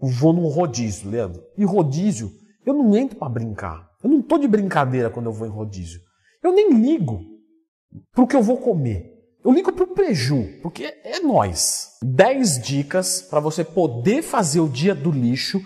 vou num rodízio, Leandro. E rodízio, eu não entro para brincar. Eu não tô de brincadeira quando eu vou em rodízio. Eu nem ligo pro que eu vou comer. Eu ligo pro preju, porque é nós. 10 dicas para você poder fazer o dia do lixo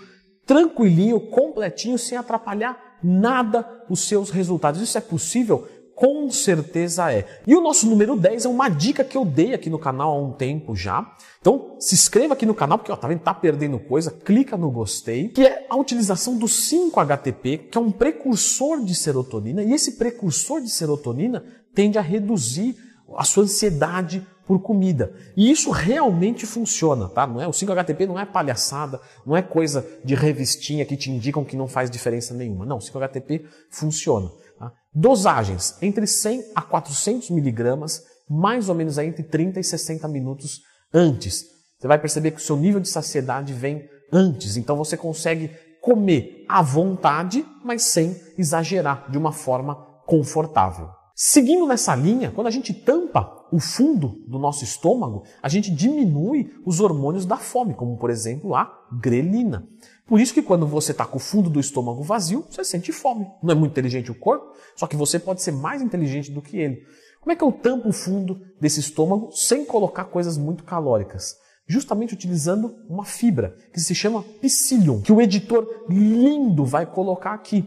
tranquilinho, completinho, sem atrapalhar nada os seus resultados. Isso é possível? Com certeza é. E o nosso número 10 é uma dica que eu dei aqui no canal há um tempo já. Então, se inscreva aqui no canal, porque ó, tá vendo, tá perdendo coisa, clica no gostei, que é a utilização do 5-HTP, que é um precursor de serotonina, e esse precursor de serotonina tende a reduzir a sua ansiedade por comida. E isso realmente funciona, tá? Não é o 5-HTP não é palhaçada, não é coisa de revistinha que te indicam que não faz diferença nenhuma. Não, o 5-HTP funciona. Tá? Dosagens entre 100 a 400 miligramas, mais ou menos entre 30 e 60 minutos antes. Você vai perceber que o seu nível de saciedade vem antes, então você consegue comer à vontade, mas sem exagerar, de uma forma confortável. Seguindo nessa linha, quando a gente tampa o fundo do nosso estômago, a gente diminui os hormônios da fome, como por exemplo a grelina. Por isso que quando você está com o fundo do estômago vazio, você sente fome. Não é muito inteligente o corpo, só que você pode ser mais inteligente do que ele. Como é que eu tampo o fundo desse estômago sem colocar coisas muito calóricas? Justamente utilizando uma fibra que se chama psyllium, que o editor lindo vai colocar aqui.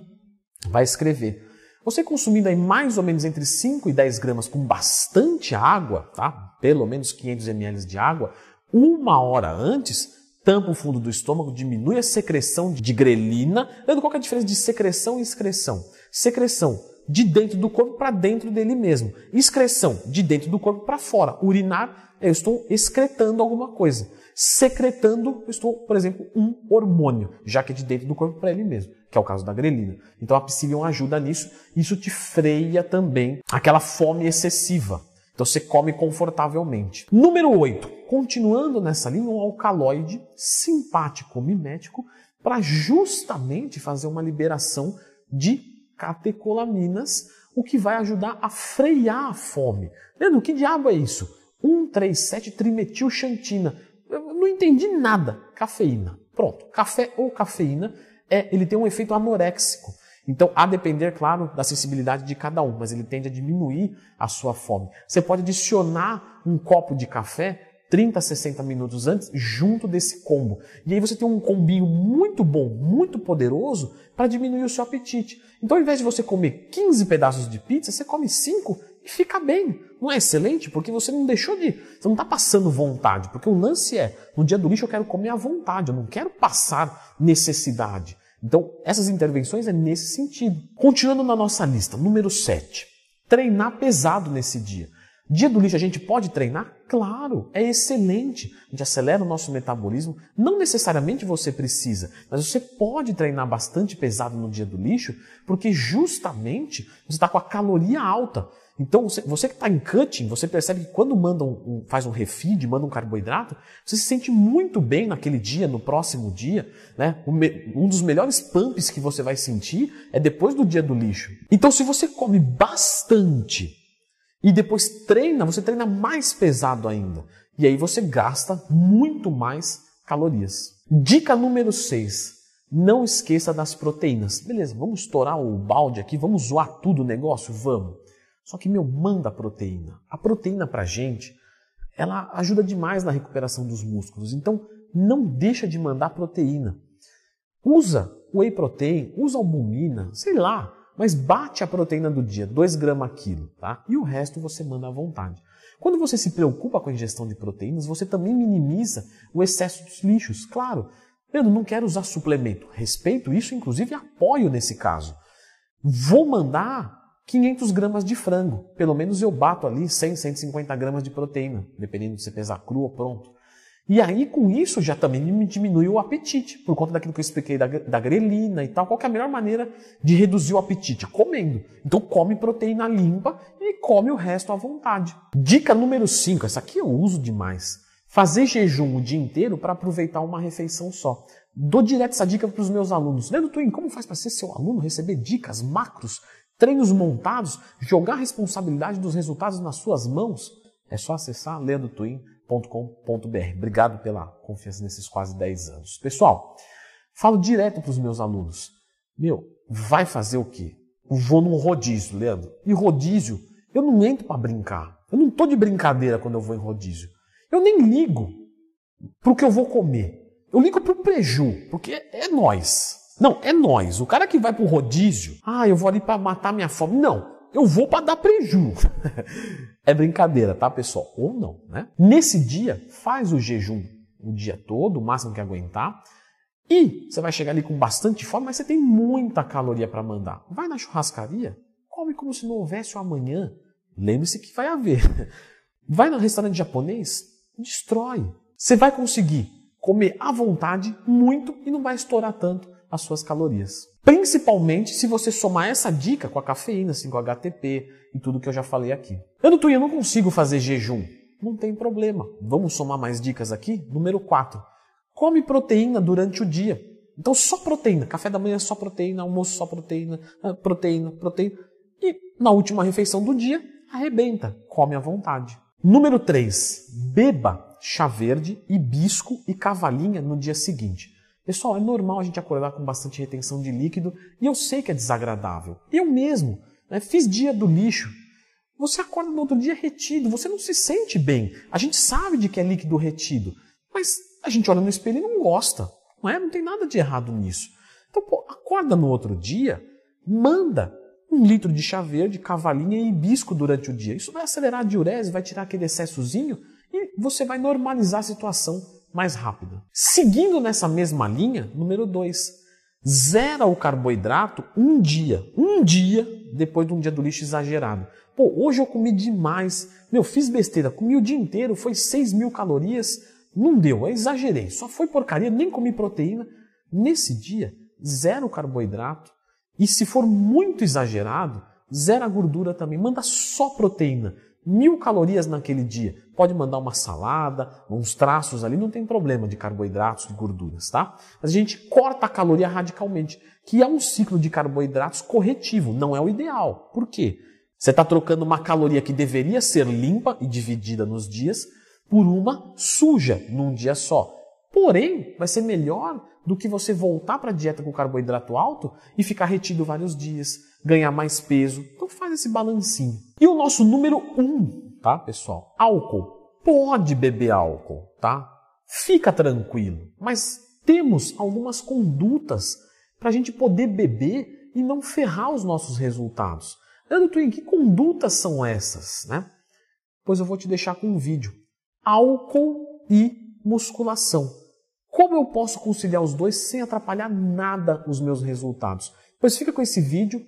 Vai escrever você consumindo aí mais ou menos entre 5 e 10 gramas com bastante água, tá? Pelo menos 500 ml de água, uma hora antes, tampa o fundo do estômago, diminui a secreção de grelina. Lembra qual é a diferença de secreção e excreção? Secreção de dentro do corpo para dentro dele mesmo. Excreção de dentro do corpo para fora. Urinar, eu estou excretando alguma coisa. Secretando, eu estou, por exemplo, um hormônio, já que é de dentro do corpo para ele mesmo que é o caso da grelina. Então a psyllium ajuda nisso, isso te freia também aquela fome excessiva. Então você come confortavelmente. Número 8. Continuando nessa linha, um alcaloide simpático mimético para justamente fazer uma liberação de catecolaminas, o que vai ajudar a frear a fome. Leandro, que diabo é isso? 137 trimetilxantina. Eu não entendi nada. Cafeína. Pronto. Café ou cafeína é, ele tem um efeito anoréxico. Então, a depender, claro, da sensibilidade de cada um, mas ele tende a diminuir a sua fome. Você pode adicionar um copo de café 30 a 60 minutos antes, junto desse combo. E aí você tem um combinho muito bom, muito poderoso, para diminuir o seu apetite. Então, ao invés de você comer 15 pedaços de pizza, você come 5 e fica bem. Não é excelente? Porque você não deixou de. Você não está passando vontade. Porque o lance é: no dia do lixo eu quero comer à vontade, eu não quero passar necessidade. Então, essas intervenções é nesse sentido. Continuando na nossa lista, número 7. Treinar pesado nesse dia. Dia do lixo a gente pode treinar? Claro, é excelente. A gente acelera o nosso metabolismo. Não necessariamente você precisa, mas você pode treinar bastante pesado no dia do lixo, porque justamente você está com a caloria alta. Então, você, você que está em cutting, você percebe que quando manda um, um, faz um refeed, manda um carboidrato, você se sente muito bem naquele dia, no próximo dia. Né? Um dos melhores pumps que você vai sentir é depois do dia do lixo. Então, se você come bastante e depois treina, você treina mais pesado ainda. E aí você gasta muito mais calorias. Dica número 6. Não esqueça das proteínas. Beleza, vamos estourar o balde aqui, vamos zoar tudo o negócio? Vamos. Só que, meu, manda a proteína. A proteína para a gente, ela ajuda demais na recuperação dos músculos. Então, não deixa de mandar proteína. Usa whey protein, usa albumina, sei lá, mas bate a proteína do dia, 2 gramas quilo, tá? E o resto você manda à vontade. Quando você se preocupa com a ingestão de proteínas, você também minimiza o excesso dos lixos. Claro, eu não quero usar suplemento. Respeito isso, inclusive apoio nesse caso. Vou mandar 500 gramas de frango. Pelo menos eu bato ali 100, 150 gramas de proteína, dependendo de você pesar cru ou pronto. E aí, com isso, já também me diminui o apetite, por conta daquilo que eu expliquei da, da grelina e tal. Qual é a melhor maneira de reduzir o apetite? Comendo. Então, come proteína limpa e come o resto à vontade. Dica número 5, essa aqui eu uso demais. Fazer jejum o dia inteiro para aproveitar uma refeição só. Dou direto essa dica para os meus alunos. Leandro Twin, como faz para ser seu aluno, receber dicas, macros treinos montados, jogar a responsabilidade dos resultados nas suas mãos, é só acessar leandrotwin.com.br. Obrigado pela confiança nesses quase 10 anos. Pessoal, Falo direto para os meus alunos. Meu, vai fazer o quê? Eu vou num rodízio, Leandro. E rodízio, eu não entro para brincar. Eu não tô de brincadeira quando eu vou em rodízio. Eu nem ligo pro que eu vou comer. Eu ligo pro preju, porque é nós. Não, é nós. O cara que vai pro rodízio, ah, eu vou ali para matar minha fome. Não, eu vou para dar preju. é brincadeira, tá, pessoal? Ou não, né? Nesse dia, faz o jejum o dia todo, o máximo que aguentar. E você vai chegar ali com bastante fome, mas você tem muita caloria para mandar. Vai na churrascaria, come como se não houvesse o amanhã. Lembre-se que vai haver. Vai no restaurante japonês, destrói. Você vai conseguir comer à vontade muito e não vai estourar tanto as suas calorias. Principalmente se você somar essa dica com a cafeína, assim, com o HTP e tudo que eu já falei aqui. Eu, doutor, eu não consigo fazer jejum. Não tem problema. Vamos somar mais dicas aqui? Número 4. Come proteína durante o dia. Então só proteína. Café da manhã só proteína, almoço só proteína, ah, proteína, proteína. E na última refeição do dia, arrebenta. Come à vontade. Número 3. Beba chá verde, hibisco e cavalinha no dia seguinte. Pessoal, é normal a gente acordar com bastante retenção de líquido e eu sei que é desagradável. Eu mesmo né, fiz dia do lixo. Você acorda no outro dia retido, você não se sente bem. A gente sabe de que é líquido retido, mas a gente olha no espelho e não gosta. Não é? Não tem nada de errado nisso. Então, pô, acorda no outro dia, manda um litro de chá verde, cavalinha e hibisco durante o dia. Isso vai acelerar a diurese, vai tirar aquele excessozinho e você vai normalizar a situação mais rápida. Seguindo nessa mesma linha, número 2, zera o carboidrato um dia, um dia depois de um dia do lixo exagerado. Pô, hoje eu comi demais, meu, fiz besteira, comi o dia inteiro, foi 6 mil calorias, não deu, eu exagerei, só foi porcaria, nem comi proteína. Nesse dia, zera o carboidrato e se for muito exagerado, zera a gordura também, manda só proteína mil calorias naquele dia. Pode mandar uma salada, uns traços ali, não tem problema de carboidratos, de gorduras, tá? Mas a gente corta a caloria radicalmente, que é um ciclo de carboidratos corretivo, não é o ideal. Por quê? Você está trocando uma caloria que deveria ser limpa e dividida nos dias por uma suja num dia só. Porém, vai ser melhor do que você voltar para a dieta com carboidrato alto e ficar retido vários dias, ganhar mais peso. Então faz esse balancinho. E o nosso número um, tá, pessoal? Álcool. Pode beber álcool, tá? Fica tranquilo. Mas temos algumas condutas para a gente poder beber e não ferrar os nossos resultados. Leandro Twin, que condutas são essas, né? Pois eu vou te deixar com um vídeo. Álcool e musculação. Como eu posso conciliar os dois sem atrapalhar nada os meus resultados? Pois fica com esse vídeo.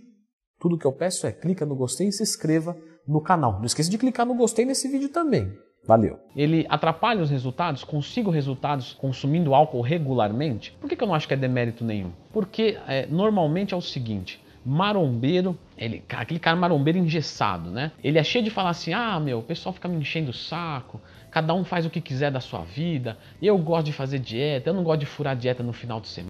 Tudo que eu peço é clica no gostei e se inscreva no canal. Não esqueça de clicar no gostei nesse vídeo também. Valeu. Ele atrapalha os resultados? Consigo resultados consumindo álcool regularmente? Por que, que eu não acho que é demérito nenhum? Porque é, normalmente é o seguinte: marombeiro, ele, aquele cara marombeiro engessado, né? Ele é cheio de falar assim: ah, meu, o pessoal fica me enchendo o saco, cada um faz o que quiser da sua vida, eu gosto de fazer dieta, eu não gosto de furar dieta no final de semana.